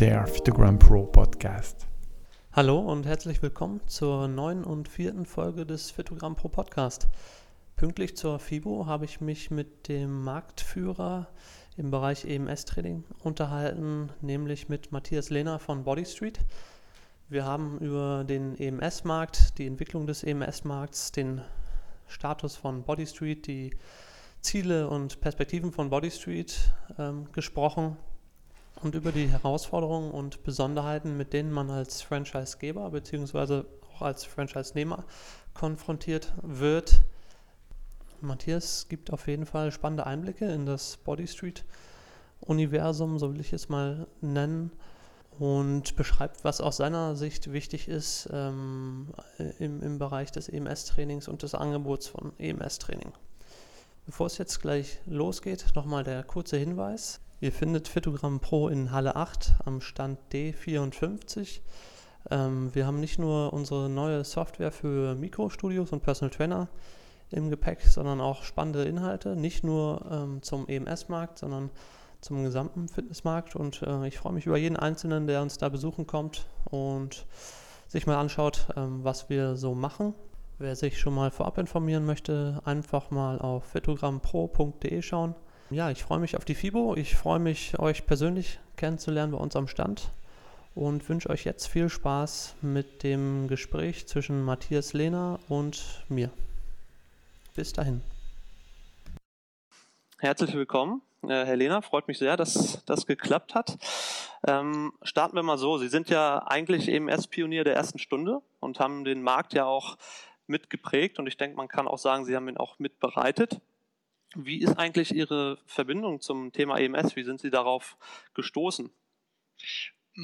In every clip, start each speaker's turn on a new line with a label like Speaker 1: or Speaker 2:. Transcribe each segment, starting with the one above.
Speaker 1: der Phytogram Pro Podcast.
Speaker 2: Hallo und herzlich willkommen zur neuen und vierten Folge des Phytogram Pro Podcast. Pünktlich zur FIBO habe ich mich mit dem Marktführer im Bereich EMS-Training unterhalten, nämlich mit Matthias Lehner von Body Street. Wir haben über den EMS-Markt, die Entwicklung des EMS-Markts, den Status von Body Street, die Ziele und Perspektiven von Body Street ähm, gesprochen und über die Herausforderungen und Besonderheiten, mit denen man als Franchisegeber bzw. auch als Franchise-Nehmer konfrontiert wird. Matthias gibt auf jeden Fall spannende Einblicke in das Body Street Universum, so will ich es mal nennen, und beschreibt, was aus seiner Sicht wichtig ist ähm, im, im Bereich des EMS-Trainings und des Angebots von EMS-Training. Bevor es jetzt gleich losgeht, nochmal der kurze Hinweis. Ihr findet Phytogramm Pro in Halle 8 am Stand D54. Ähm, wir haben nicht nur unsere neue Software für Mikrostudios und Personal Trainer im Gepäck, sondern auch spannende Inhalte, nicht nur ähm, zum EMS-Markt, sondern zum gesamten Fitnessmarkt. Und äh, ich freue mich über jeden Einzelnen, der uns da besuchen kommt und sich mal anschaut, ähm, was wir so machen. Wer sich schon mal vorab informieren möchte, einfach mal auf fitogrammpro.de schauen. Ja, ich freue mich auf die FIBO. Ich freue mich, euch persönlich kennenzulernen bei uns am Stand und wünsche euch jetzt viel Spaß mit dem Gespräch zwischen Matthias Lehner und mir. Bis dahin. Herzlich willkommen, äh, Herr Lehner. Freut mich sehr, dass das geklappt hat. Ähm, starten wir mal so. Sie sind ja eigentlich EMS-Pionier der ersten Stunde und haben den Markt ja auch mitgeprägt. Und ich denke, man kann auch sagen, Sie haben ihn auch mitbereitet. Wie ist eigentlich Ihre Verbindung zum Thema EMS? Wie sind Sie darauf gestoßen?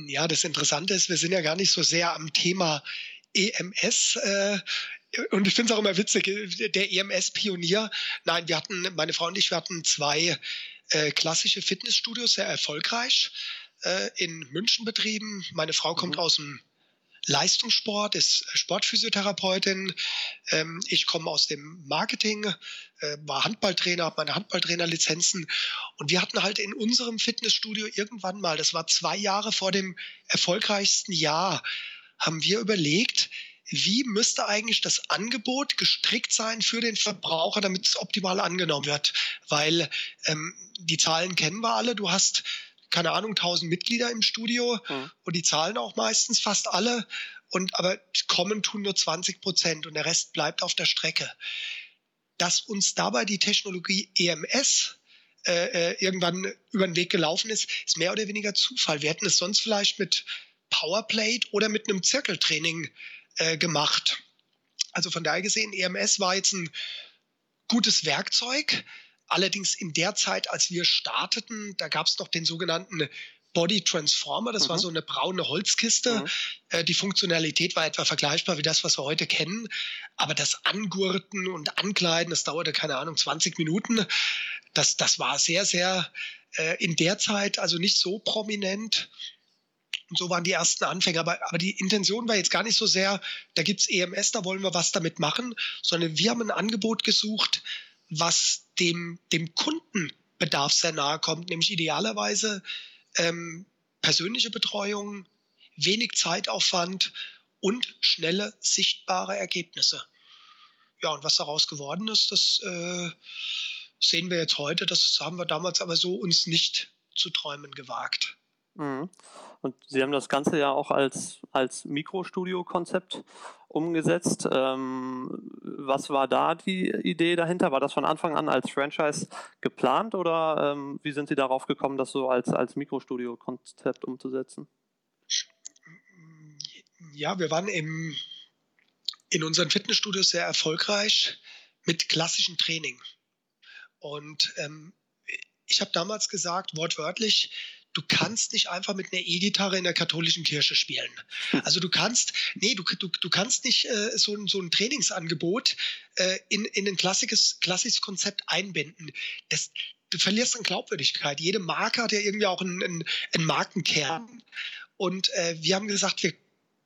Speaker 3: Ja, das Interessante ist, wir sind ja gar nicht so sehr am Thema EMS. Äh, und ich finde es auch immer witzig, der EMS-Pionier. Nein, wir hatten, meine Frau und ich, wir hatten zwei äh, klassische Fitnessstudios, sehr erfolgreich äh, in München betrieben. Meine Frau kommt mhm. aus dem Leistungssport, ist Sportphysiotherapeutin. Ähm, ich komme aus dem Marketing, äh, war Handballtrainer, habe meine Handballtrainerlizenzen. Und wir hatten halt in unserem Fitnessstudio irgendwann mal, das war zwei Jahre vor dem erfolgreichsten Jahr, haben wir überlegt, wie müsste eigentlich das Angebot gestrickt sein für den Verbraucher, damit es optimal angenommen wird. Weil ähm, die Zahlen kennen wir alle. Du hast keine Ahnung, 1000 Mitglieder im Studio mhm. und die zahlen auch meistens fast alle. Und aber kommen tun nur 20 Prozent und der Rest bleibt auf der Strecke. Dass uns dabei die Technologie EMS äh, äh, irgendwann über den Weg gelaufen ist, ist mehr oder weniger Zufall. Wir hätten es sonst vielleicht mit Powerplate oder mit einem Zirkeltraining äh, gemacht. Also von daher gesehen, EMS war jetzt ein gutes Werkzeug, Allerdings in der Zeit, als wir starteten, da gab es noch den sogenannten Body Transformer. Das mhm. war so eine braune Holzkiste. Mhm. Äh, die Funktionalität war etwa vergleichbar wie das, was wir heute kennen. Aber das Angurten und Ankleiden, das dauerte, keine Ahnung, 20 Minuten. Das, das war sehr, sehr äh, in der Zeit also nicht so prominent. Und so waren die ersten Anfänge. Aber, aber die Intention war jetzt gar nicht so sehr, da gibt es EMS, da wollen wir was damit machen, sondern wir haben ein Angebot gesucht, was dem, dem Kundenbedarf sehr nahe kommt, nämlich idealerweise ähm, persönliche Betreuung, wenig Zeitaufwand und schnelle, sichtbare Ergebnisse. Ja, und was daraus geworden ist, das äh, sehen wir jetzt heute. Das haben wir damals aber so uns nicht zu träumen gewagt.
Speaker 2: Mhm. Und Sie haben das Ganze ja auch als, als Mikrostudio-Konzept umgesetzt. Ähm, was war da die Idee dahinter? War das von Anfang an als Franchise geplant oder ähm, wie sind Sie darauf gekommen, das so als, als Mikrostudio-Konzept umzusetzen?
Speaker 3: Ja, wir waren im, in unseren Fitnessstudios sehr erfolgreich mit klassischem Training. Und ähm, ich habe damals gesagt, wortwörtlich, du kannst nicht einfach mit einer E-Gitarre in der katholischen Kirche spielen. Also du kannst, nee, du, du, du kannst nicht äh, so, ein, so ein Trainingsangebot äh, in, in ein klassisches, klassisches Konzept einbinden. Das, du verlierst an Glaubwürdigkeit. Jede Marke hat ja irgendwie auch einen, einen, einen Markenkern. Und äh, wir haben gesagt, wir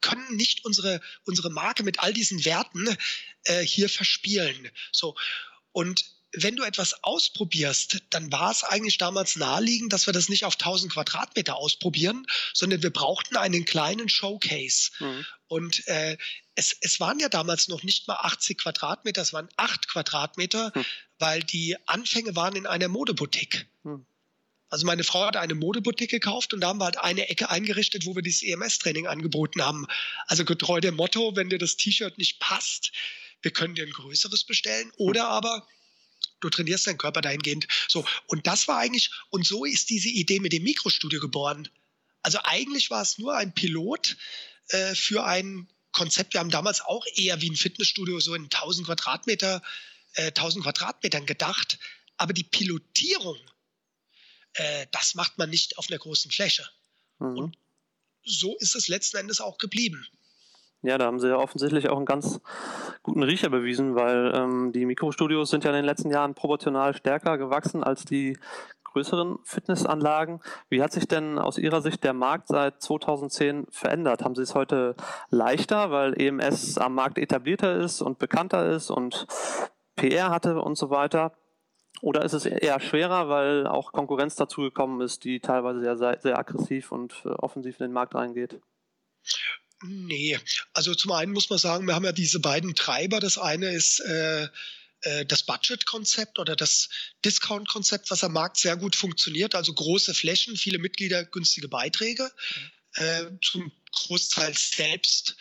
Speaker 3: können nicht unsere, unsere Marke mit all diesen Werten äh, hier verspielen. So. Und wenn du etwas ausprobierst, dann war es eigentlich damals naheliegend, dass wir das nicht auf 1000 Quadratmeter ausprobieren, sondern wir brauchten einen kleinen Showcase. Mhm. Und äh, es, es waren ja damals noch nicht mal 80 Quadratmeter, es waren 8 Quadratmeter, mhm. weil die Anfänge waren in einer Modeboutique. Mhm. Also meine Frau hat eine Modeboutique gekauft und da haben wir halt eine Ecke eingerichtet, wo wir dieses EMS-Training angeboten haben. Also getreu dem Motto, wenn dir das T-Shirt nicht passt, wir können dir ein größeres bestellen oder aber du trainierst deinen Körper dahingehend. So, und das war eigentlich, und so ist diese Idee mit dem Mikrostudio geboren. Also eigentlich war es nur ein Pilot äh, für ein Konzept. Wir haben damals auch eher wie ein Fitnessstudio so in 1000 Quadratmeter, äh, 1000 Quadratmetern gedacht. Aber die Pilotierung, äh, das macht man nicht auf einer großen Fläche. Mhm. Und so ist es letzten Endes auch geblieben.
Speaker 2: Ja, da haben sie ja offensichtlich auch einen ganz guten Riecher bewiesen, weil ähm, die Mikrostudios sind ja in den letzten Jahren proportional stärker gewachsen als die größeren Fitnessanlagen. Wie hat sich denn aus Ihrer Sicht der Markt seit 2010 verändert? Haben Sie es heute leichter, weil EMS am Markt etablierter ist und bekannter ist und PR hatte und so weiter? Oder ist es eher schwerer, weil auch Konkurrenz dazugekommen ist, die teilweise sehr, sehr aggressiv und äh, offensiv in den Markt reingeht?
Speaker 3: Nee, also zum einen muss man sagen, wir haben ja diese beiden Treiber. Das eine ist äh, äh, das Budget-Konzept oder das Discount-Konzept, was am Markt sehr gut funktioniert. Also große Flächen, viele Mitglieder, günstige Beiträge, äh, zum Großteil selbst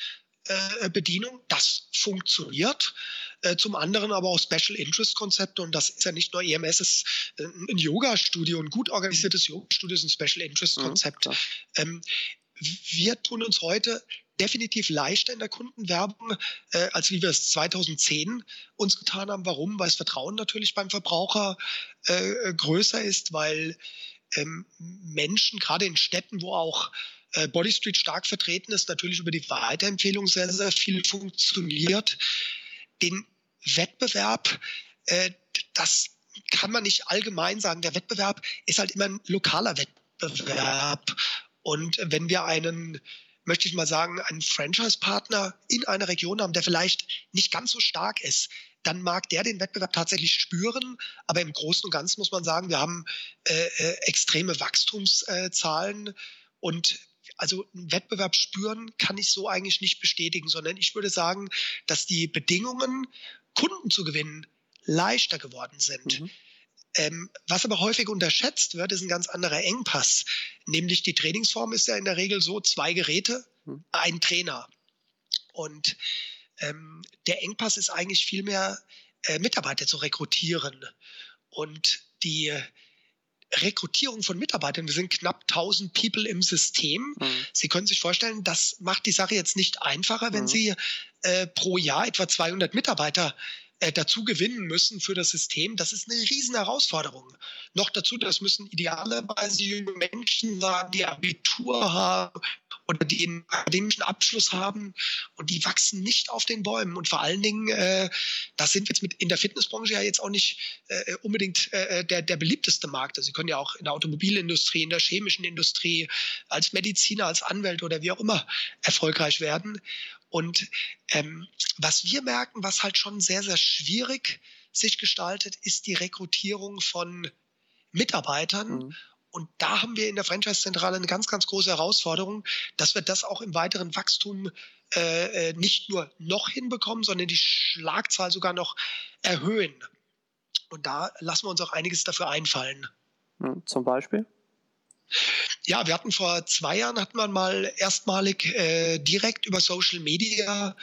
Speaker 3: äh, Bedienung. Das funktioniert. Äh, zum anderen aber auch Special Interest Konzepte und das ist ja nicht nur EMS, es ist ein Yoga-Studio, ein gut organisiertes Yoga-Studio ist ein Special Interest Konzept. Mhm, ähm, wir tun uns heute definitiv leichter in der Kundenwerbung, äh, als wie wir es 2010 uns getan haben. Warum? Weil das Vertrauen natürlich beim Verbraucher äh, größer ist, weil ähm, Menschen, gerade in Städten, wo auch äh, Body Street stark vertreten ist, natürlich über die Weiterempfehlung sehr, sehr viel funktioniert. Den Wettbewerb, äh, das kann man nicht allgemein sagen. Der Wettbewerb ist halt immer ein lokaler Wettbewerb. Und wenn wir einen möchte ich mal sagen, einen Franchise-Partner in einer Region haben, der vielleicht nicht ganz so stark ist, dann mag der den Wettbewerb tatsächlich spüren. Aber im Großen und Ganzen muss man sagen, wir haben äh, äh, extreme Wachstumszahlen und also einen Wettbewerb spüren kann ich so eigentlich nicht bestätigen, sondern ich würde sagen, dass die Bedingungen, Kunden zu gewinnen, leichter geworden sind. Mhm. Ähm, was aber häufig unterschätzt wird, ist ein ganz anderer Engpass. Nämlich die Trainingsform ist ja in der Regel so, zwei Geräte, hm. ein Trainer. Und ähm, der Engpass ist eigentlich vielmehr äh, Mitarbeiter zu rekrutieren. Und die Rekrutierung von Mitarbeitern, wir sind knapp 1000 People im System. Mhm. Sie können sich vorstellen, das macht die Sache jetzt nicht einfacher, wenn mhm. Sie äh, pro Jahr etwa 200 Mitarbeiter äh, dazu gewinnen müssen für das System, das ist eine riesen Herausforderung. Noch dazu, das müssen idealerweise junge Menschen sein, die Abitur haben oder die einen akademischen Abschluss haben und die wachsen nicht auf den Bäumen. Und vor allen Dingen, äh, das sind jetzt mit in der Fitnessbranche ja jetzt auch nicht äh, unbedingt äh, der, der beliebteste Markt. Also Sie können ja auch in der Automobilindustrie, in der chemischen Industrie, als Mediziner, als Anwalt oder wie auch immer erfolgreich werden. Und ähm, was wir merken, was halt schon sehr, sehr schwierig sich gestaltet, ist die Rekrutierung von Mitarbeitern. Mhm. Und da haben wir in der Franchise-Zentrale eine ganz, ganz große Herausforderung, dass wir das auch im weiteren Wachstum äh, äh nicht nur noch hinbekommen, sondern die Schlagzahl sogar noch erhöhen. Und da lassen wir uns auch einiges dafür einfallen.
Speaker 2: Zum Beispiel?
Speaker 3: Ja, wir hatten vor zwei Jahren, hatten wir mal erstmalig äh, direkt über Social Media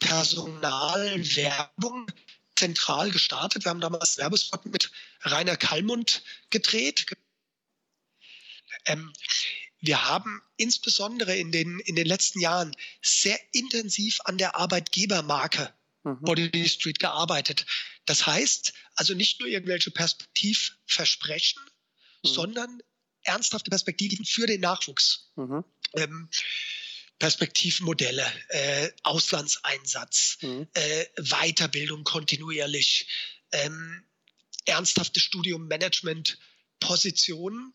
Speaker 3: Personalwerbung zentral gestartet. Wir haben damals Werbespot mit Rainer Kallmund gedreht. Ähm, wir haben insbesondere in den, in den letzten Jahren sehr intensiv an der Arbeitgebermarke mhm. Body Street gearbeitet. Das heißt also nicht nur irgendwelche Perspektivversprechen, mhm. sondern ernsthafte Perspektiven für den Nachwuchs. Mhm. Ähm, Perspektivmodelle, äh, Auslandseinsatz, mhm. äh, Weiterbildung kontinuierlich, ähm, ernsthafte Studium, Management, Positionen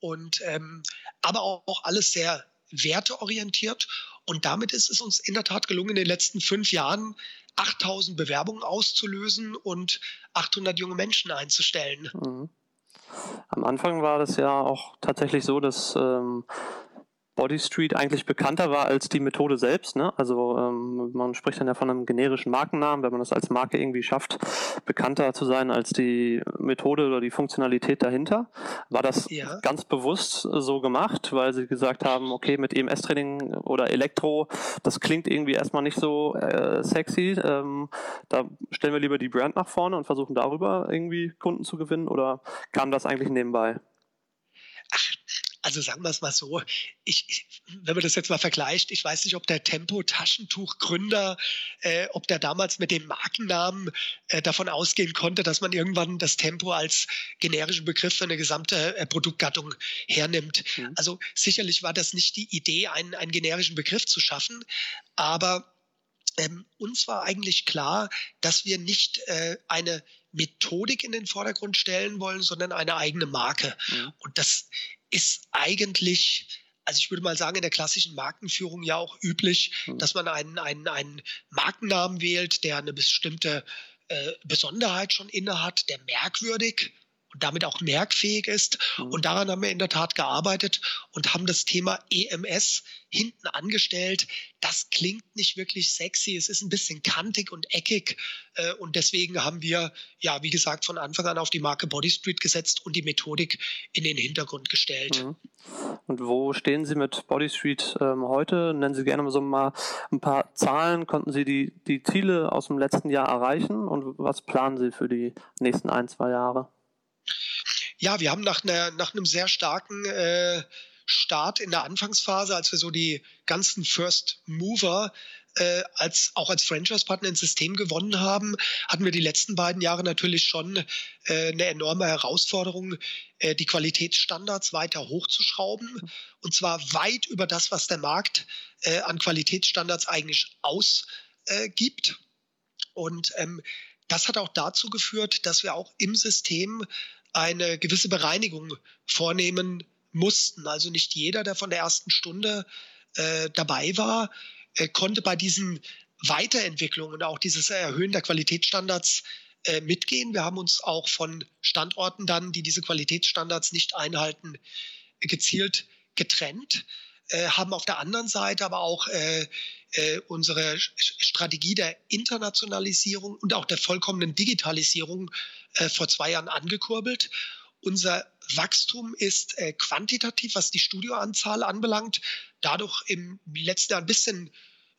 Speaker 3: und ähm, aber auch, auch, alles sehr werteorientiert. Und damit ist es uns in der Tat gelungen, in den letzten fünf Jahren 8000 Bewerbungen auszulösen und 800 junge Menschen einzustellen. Mhm.
Speaker 2: Am Anfang war das ja auch tatsächlich so, dass ähm, Body Street eigentlich bekannter war als die Methode selbst. Ne? Also ähm, man spricht dann ja von einem generischen Markennamen, wenn man das als Marke irgendwie schafft, bekannter zu sein als die Methode oder die Funktionalität dahinter. War das ja. ganz bewusst so gemacht, weil sie gesagt haben, okay, mit EMS-Training oder Elektro, das klingt irgendwie erstmal nicht so äh, sexy. Ähm, da stellen wir lieber die Brand nach vorne und versuchen darüber irgendwie Kunden zu gewinnen oder kam das eigentlich nebenbei?
Speaker 3: Also sagen wir es mal so, ich, wenn man das jetzt mal vergleicht, ich weiß nicht, ob der Tempo-Taschentuch-Gründer, äh, ob der damals mit dem Markennamen äh, davon ausgehen konnte, dass man irgendwann das Tempo als generischen Begriff für eine gesamte äh, Produktgattung hernimmt. Mhm. Also sicherlich war das nicht die Idee, einen, einen generischen Begriff zu schaffen, aber ähm, uns war eigentlich klar, dass wir nicht äh, eine Methodik in den Vordergrund stellen wollen, sondern eine eigene Marke. Mhm. Und das ist eigentlich, also ich würde mal sagen, in der klassischen Markenführung ja auch üblich, mhm. dass man einen, einen, einen Markennamen wählt, der eine bestimmte äh, Besonderheit schon innehat, der merkwürdig und damit auch merkfähig ist. Mhm. Und daran haben wir in der Tat gearbeitet und haben das Thema EMS hinten angestellt. Das klingt nicht wirklich sexy. Es ist ein bisschen kantig und eckig. Äh, und deswegen haben wir, ja, wie gesagt, von Anfang an auf die Marke Body Street gesetzt und die Methodik in den Hintergrund gestellt. Mhm.
Speaker 2: Und wo stehen Sie mit Body Street ähm, heute? Nennen Sie gerne so mal ein paar Zahlen. Konnten Sie die, die Ziele aus dem letzten Jahr erreichen? Und was planen Sie für die nächsten ein, zwei Jahre?
Speaker 3: Ja, wir haben nach, einer, nach einem sehr starken äh, Start in der Anfangsphase, als wir so die ganzen First Mover äh, als auch als Franchise-Partner ins System gewonnen haben, hatten wir die letzten beiden Jahre natürlich schon äh, eine enorme Herausforderung, äh, die Qualitätsstandards weiter hochzuschrauben. Und zwar weit über das, was der Markt äh, an Qualitätsstandards eigentlich ausgibt. Und ähm, das hat auch dazu geführt, dass wir auch im System eine gewisse Bereinigung vornehmen mussten. Also nicht jeder, der von der ersten Stunde äh, dabei war, äh, konnte bei diesen Weiterentwicklungen und auch dieses Erhöhen der Qualitätsstandards äh, mitgehen. Wir haben uns auch von Standorten dann, die diese Qualitätsstandards nicht einhalten, gezielt getrennt, äh, haben auf der anderen Seite aber auch äh, äh, unsere Strategie der Internationalisierung und auch der vollkommenen Digitalisierung äh, vor zwei Jahren angekurbelt. Unser Wachstum ist äh, quantitativ, was die Studioanzahl anbelangt, dadurch im letzten Jahr ein bisschen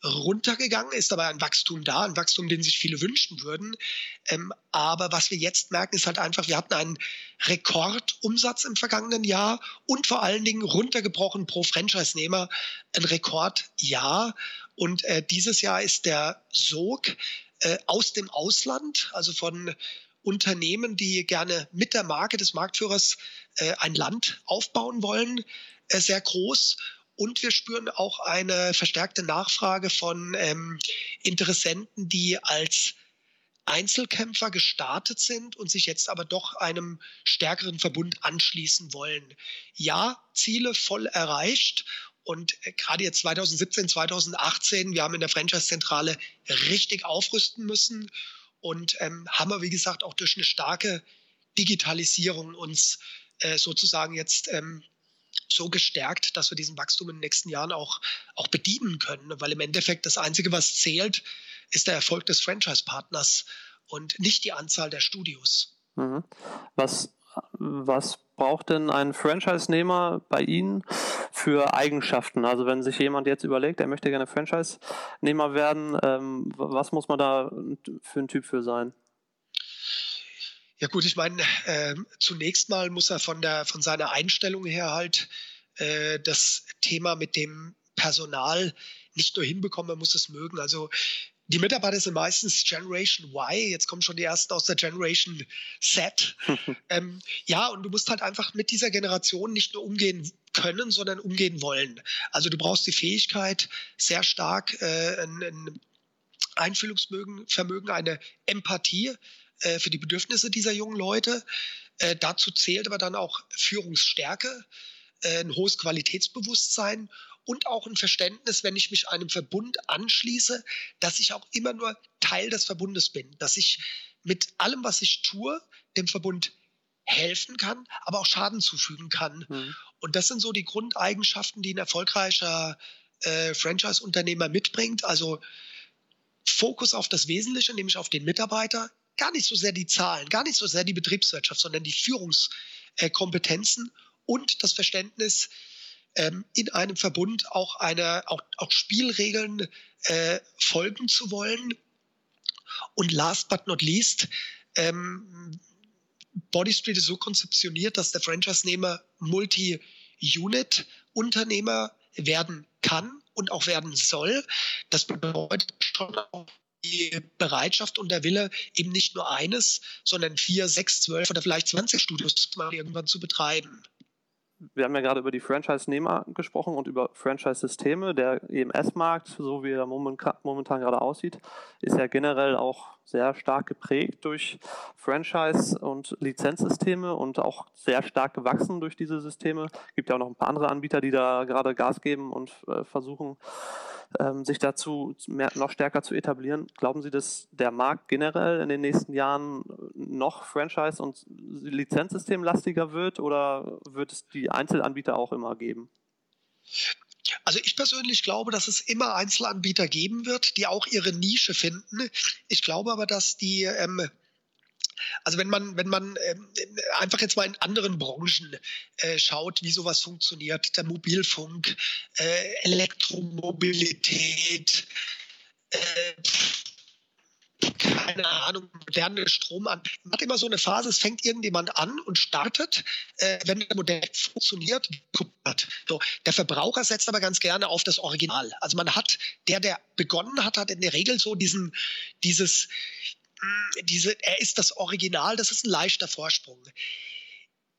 Speaker 3: runtergegangen, ist aber ein Wachstum da, ein Wachstum, den sich viele wünschen würden. Ähm, aber was wir jetzt merken, ist halt einfach, wir hatten einen Rekordumsatz im vergangenen Jahr und vor allen Dingen runtergebrochen pro Franchise-Nehmer ein Rekordjahr. Und äh, dieses Jahr ist der Sog äh, aus dem Ausland, also von Unternehmen, die gerne mit der Marke des Marktführers äh, ein Land aufbauen wollen, äh, sehr groß. Und wir spüren auch eine verstärkte Nachfrage von ähm, Interessenten, die als Einzelkämpfer gestartet sind und sich jetzt aber doch einem stärkeren Verbund anschließen wollen. Ja, Ziele voll erreicht. Und äh, gerade jetzt 2017, 2018, wir haben in der Franchise-Zentrale richtig aufrüsten müssen und ähm, haben wir, wie gesagt, auch durch eine starke Digitalisierung uns äh, sozusagen jetzt ähm, so gestärkt, dass wir diesen Wachstum in den nächsten Jahren auch, auch bedienen können. Weil im Endeffekt das Einzige, was zählt, ist der Erfolg des Franchise-Partners und nicht die Anzahl der Studios.
Speaker 2: Mhm. Was, was braucht denn ein Franchise-Nehmer bei Ihnen für Eigenschaften? Also wenn sich jemand jetzt überlegt, er möchte gerne Franchise-Nehmer werden, ähm, was muss man da für ein Typ für sein?
Speaker 3: Ja gut, ich meine, äh, zunächst mal muss er von, der, von seiner Einstellung her halt äh, das Thema mit dem Personal nicht nur hinbekommen, er muss es mögen. Also die Mitarbeiter sind meistens Generation Y, jetzt kommen schon die ersten aus der Generation Z. ähm, ja, und du musst halt einfach mit dieser Generation nicht nur umgehen können, sondern umgehen wollen. Also du brauchst die Fähigkeit, sehr stark äh, ein, ein Einfühlungsvermögen, eine Empathie äh, für die Bedürfnisse dieser jungen Leute. Äh, dazu zählt aber dann auch Führungsstärke, äh, ein hohes Qualitätsbewusstsein und auch ein Verständnis, wenn ich mich einem Verbund anschließe, dass ich auch immer nur Teil des Verbundes bin, dass ich mit allem, was ich tue, dem Verbund helfen kann, aber auch Schaden zufügen kann. Mhm. Und das sind so die Grundeigenschaften, die ein erfolgreicher äh, Franchise-Unternehmer mitbringt. Also Fokus auf das Wesentliche, nämlich auf den Mitarbeiter, gar nicht so sehr die Zahlen, gar nicht so sehr die Betriebswirtschaft, sondern die Führungskompetenzen und das Verständnis, ähm, in einem Verbund auch, eine, auch, auch Spielregeln äh, folgen zu wollen. Und last but not least, ähm, Body Street ist so konzeptioniert, dass der Franchise-Nehmer Multi-Unit-Unternehmer werden kann und auch werden soll. Das bedeutet schon auch die Bereitschaft und der Wille, eben nicht nur eines, sondern vier, sechs, zwölf oder vielleicht 20 Studios mal irgendwann zu betreiben
Speaker 2: wir haben ja gerade über die Franchise-Nehmer gesprochen und über Franchise-Systeme. Der EMS-Markt, so wie er momentan gerade aussieht, ist ja generell auch sehr stark geprägt durch Franchise- und Lizenzsysteme und auch sehr stark gewachsen durch diese Systeme. Es gibt ja auch noch ein paar andere Anbieter, die da gerade Gas geben und äh, versuchen, ähm, sich dazu mehr, noch stärker zu etablieren. Glauben Sie, dass der Markt generell in den nächsten Jahren noch Franchise- und Lizenzsystemlastiger wird oder wird es die Einzelanbieter auch immer geben?
Speaker 3: Also ich persönlich glaube, dass es immer Einzelanbieter geben wird, die auch ihre Nische finden. Ich glaube aber, dass die ähm, also wenn man, wenn man ähm, einfach jetzt mal in anderen Branchen äh, schaut, wie sowas funktioniert, der Mobilfunk, äh, Elektromobilität, äh, keine Ahnung, moderne Strom an. Man hat immer so eine Phase, es fängt irgendjemand an und startet, äh, wenn das Modell funktioniert, so, der Verbraucher setzt aber ganz gerne auf das Original. Also man hat, der, der begonnen hat, hat in der Regel so diesen, dieses, diese, er ist das Original, das ist ein leichter Vorsprung.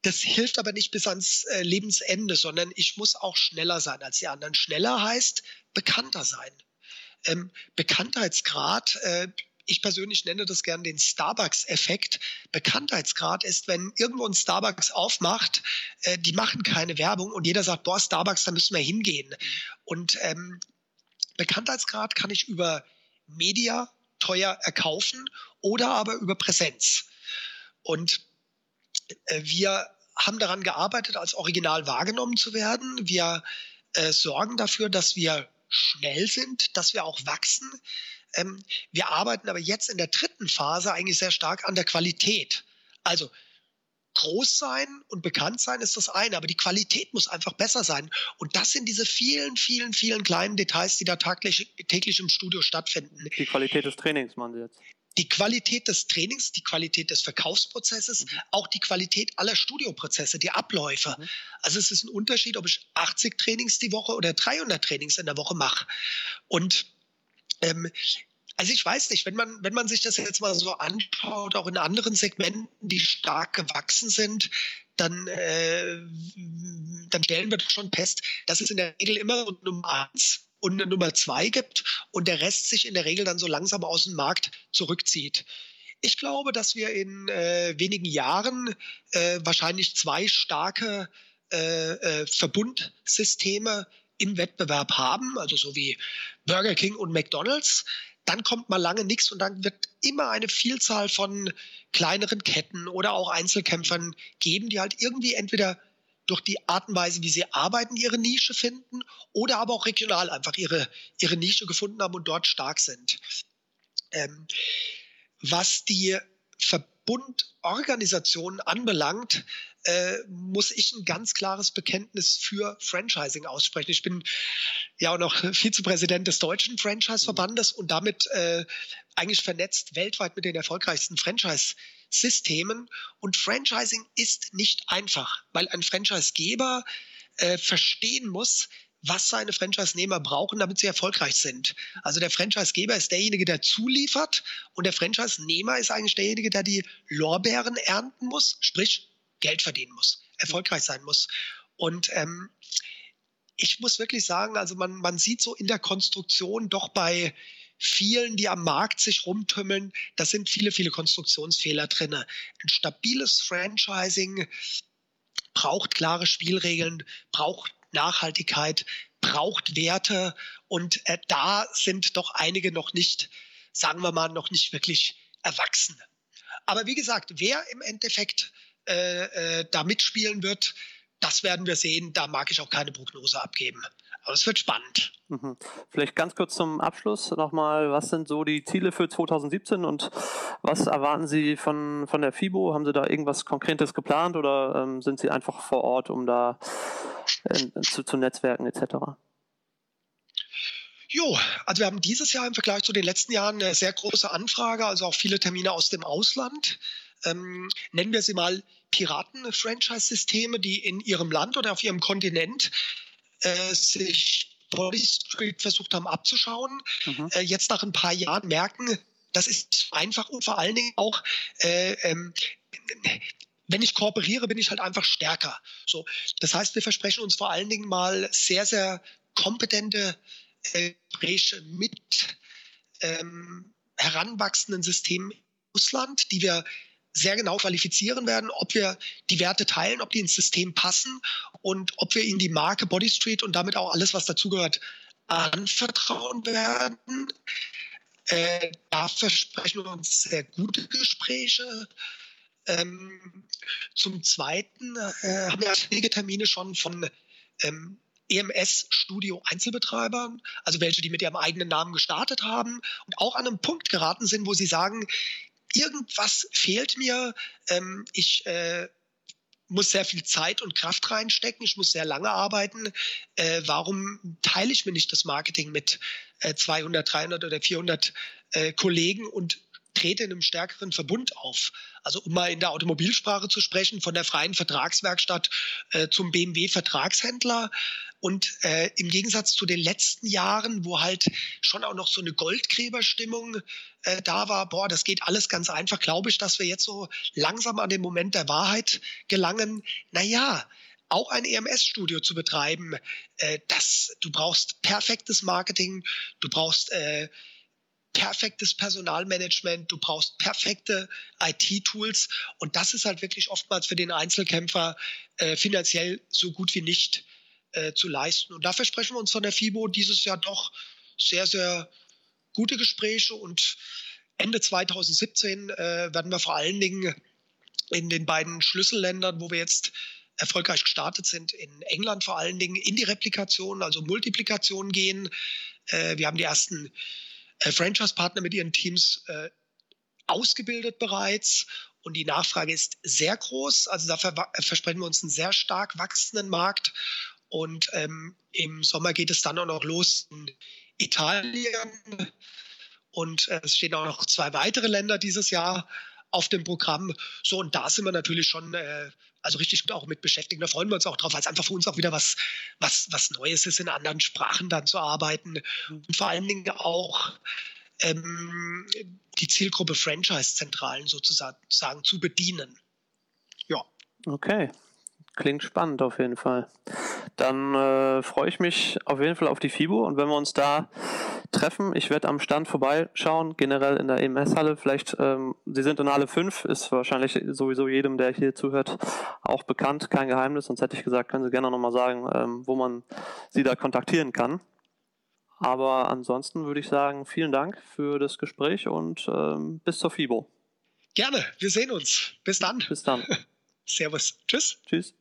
Speaker 3: Das hilft aber nicht bis ans äh, Lebensende, sondern ich muss auch schneller sein als die anderen. Schneller heißt bekannter sein. Ähm, Bekanntheitsgrad, äh, ich persönlich nenne das gern den Starbucks-Effekt. Bekanntheitsgrad ist, wenn irgendwo ein Starbucks aufmacht, äh, die machen keine Werbung und jeder sagt, boah, Starbucks, da müssen wir hingehen. Und ähm, Bekanntheitsgrad kann ich über Media teuer erkaufen oder aber über Präsenz. Und äh, wir haben daran gearbeitet, als Original wahrgenommen zu werden. Wir äh, sorgen dafür, dass wir schnell sind, dass wir auch wachsen. Ähm, wir arbeiten aber jetzt in der dritten Phase eigentlich sehr stark an der Qualität. Also groß sein und bekannt sein ist das eine, aber die Qualität muss einfach besser sein. Und das sind diese vielen, vielen, vielen kleinen Details, die da täglich, täglich im Studio stattfinden.
Speaker 2: Die Qualität des Trainings, man jetzt.
Speaker 3: Die Qualität des Trainings, die Qualität des Verkaufsprozesses, mhm. auch die Qualität aller Studioprozesse, die Abläufe. Mhm. Also es ist ein Unterschied, ob ich 80 Trainings die Woche oder 300 Trainings in der Woche mache. Und ähm, also ich weiß nicht, wenn man, wenn man sich das jetzt mal so anschaut, auch in anderen Segmenten, die stark gewachsen sind, dann, äh, dann stellen wir schon fest, dass es in der Regel immer Nummer eins und eine Nummer zwei gibt und der Rest sich in der Regel dann so langsam aus dem Markt zurückzieht. Ich glaube, dass wir in äh, wenigen Jahren äh, wahrscheinlich zwei starke äh, äh Verbundsysteme im Wettbewerb haben, also so wie Burger King und McDonald's dann kommt mal lange nichts und dann wird immer eine Vielzahl von kleineren Ketten oder auch Einzelkämpfern geben, die halt irgendwie entweder durch die Art und Weise, wie sie arbeiten, ihre Nische finden oder aber auch regional einfach ihre, ihre Nische gefunden haben und dort stark sind. Ähm, was die Verbundorganisationen anbelangt, äh, muss ich ein ganz klares Bekenntnis für Franchising aussprechen. Ich bin ja auch noch Vizepräsident des Deutschen Franchise-Verbandes und damit äh, eigentlich vernetzt weltweit mit den erfolgreichsten Franchise-Systemen. Und Franchising ist nicht einfach, weil ein Franchisegeber äh, verstehen muss, was seine Franchise-Nehmer brauchen, damit sie erfolgreich sind. Also der Franchise-Geber ist derjenige, der zuliefert und der Franchise-Nehmer ist eigentlich derjenige, der die Lorbeeren ernten muss, sprich Geld verdienen muss, erfolgreich sein muss. Und ähm, ich muss wirklich sagen, also man, man sieht so in der Konstruktion doch bei vielen, die am Markt sich rumtümmeln, da sind viele, viele Konstruktionsfehler drin. Ein stabiles Franchising braucht klare Spielregeln, braucht Nachhaltigkeit, braucht Werte und äh, da sind doch einige noch nicht, sagen wir mal, noch nicht wirklich erwachsen. Aber wie gesagt, wer im Endeffekt äh, äh, da mitspielen wird, das werden wir sehen. Da mag ich auch keine Prognose abgeben. Aber es wird spannend.
Speaker 2: Mhm. Vielleicht ganz kurz zum Abschluss nochmal, was sind so die Ziele für 2017 und was erwarten Sie von, von der FIBO? Haben Sie da irgendwas Konkretes geplant oder ähm, sind Sie einfach vor Ort, um da äh, zu, zu Netzwerken etc.?
Speaker 3: Jo, also wir haben dieses Jahr im Vergleich zu den letzten Jahren eine sehr große Anfrage, also auch viele Termine aus dem Ausland. Ähm, nennen wir sie mal Piraten-Franchise-Systeme, die in ihrem Land oder auf ihrem Kontinent äh, sich Body Street versucht haben abzuschauen, mhm. äh, jetzt nach ein paar Jahren merken, das ist einfach und vor allen Dingen auch äh, ähm, wenn ich kooperiere, bin ich halt einfach stärker. So, das heißt, wir versprechen uns vor allen Dingen mal sehr, sehr kompetente Gespräche mit ähm, heranwachsenden Systemen in Russland, die wir sehr genau qualifizieren werden, ob wir die Werte teilen, ob die ins System passen und ob wir ihnen die Marke Body Street und damit auch alles, was dazugehört, anvertrauen werden. Äh, da versprechen wir uns sehr gute Gespräche. Ähm, zum Zweiten äh, haben wir einige Termine schon von ähm, EMS-Studio-Einzelbetreibern, also welche, die mit ihrem eigenen Namen gestartet haben und auch an einem Punkt geraten sind, wo sie sagen, irgendwas fehlt mir, ähm, ich äh, muss sehr viel Zeit und Kraft reinstecken, ich muss sehr lange arbeiten. Äh, warum teile ich mir nicht das Marketing mit äh, 200, 300 oder 400 äh, Kollegen und trete in einem stärkeren Verbund auf. Also um mal in der Automobilsprache zu sprechen, von der freien Vertragswerkstatt äh, zum BMW-Vertragshändler. Und äh, im Gegensatz zu den letzten Jahren, wo halt schon auch noch so eine Goldgräberstimmung äh, da war, boah, das geht alles ganz einfach, glaube ich, dass wir jetzt so langsam an den Moment der Wahrheit gelangen. Naja, auch ein EMS-Studio zu betreiben, äh, das, du brauchst perfektes Marketing, du brauchst äh, perfektes Personalmanagement, du brauchst perfekte IT-Tools und das ist halt wirklich oftmals für den Einzelkämpfer äh, finanziell so gut wie nicht äh, zu leisten. Und dafür sprechen wir uns von der FIBO dieses Jahr doch sehr, sehr gute Gespräche und Ende 2017 äh, werden wir vor allen Dingen in den beiden Schlüsselländern, wo wir jetzt erfolgreich gestartet sind, in England vor allen Dingen in die Replikation, also Multiplikation gehen. Äh, wir haben die ersten äh, Franchise-Partner mit ihren Teams äh, ausgebildet bereits und die Nachfrage ist sehr groß. Also da versprechen wir uns einen sehr stark wachsenden Markt. Und ähm, im Sommer geht es dann auch noch los in Italien. Und äh, es stehen auch noch zwei weitere Länder dieses Jahr auf dem Programm. So, und da sind wir natürlich schon äh, also richtig gut auch mit beschäftigt. Da freuen wir uns auch drauf, weil es einfach für uns auch wieder was, was, was Neues ist, in anderen Sprachen dann zu arbeiten. Und vor allen Dingen auch ähm, die Zielgruppe Franchise-Zentralen sozusagen zu bedienen.
Speaker 2: Ja. Okay. Klingt spannend auf jeden Fall. Dann äh, freue ich mich auf jeden Fall auf die FIBO und wenn wir uns da treffen, ich werde am Stand vorbeischauen, generell in der EMS-Halle. Vielleicht, ähm, Sie sind in Halle 5, ist wahrscheinlich sowieso jedem, der hier zuhört, auch bekannt, kein Geheimnis. Sonst hätte ich gesagt, können Sie gerne nochmal sagen, ähm, wo man Sie da kontaktieren kann. Aber ansonsten würde ich sagen, vielen Dank für das Gespräch und ähm, bis zur FIBO.
Speaker 3: Gerne, wir sehen uns. Bis dann.
Speaker 2: Bis dann.
Speaker 3: Servus. Tschüss.
Speaker 2: Tschüss.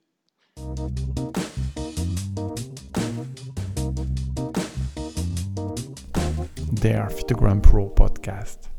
Speaker 1: Der Phytogram Pro Podcast.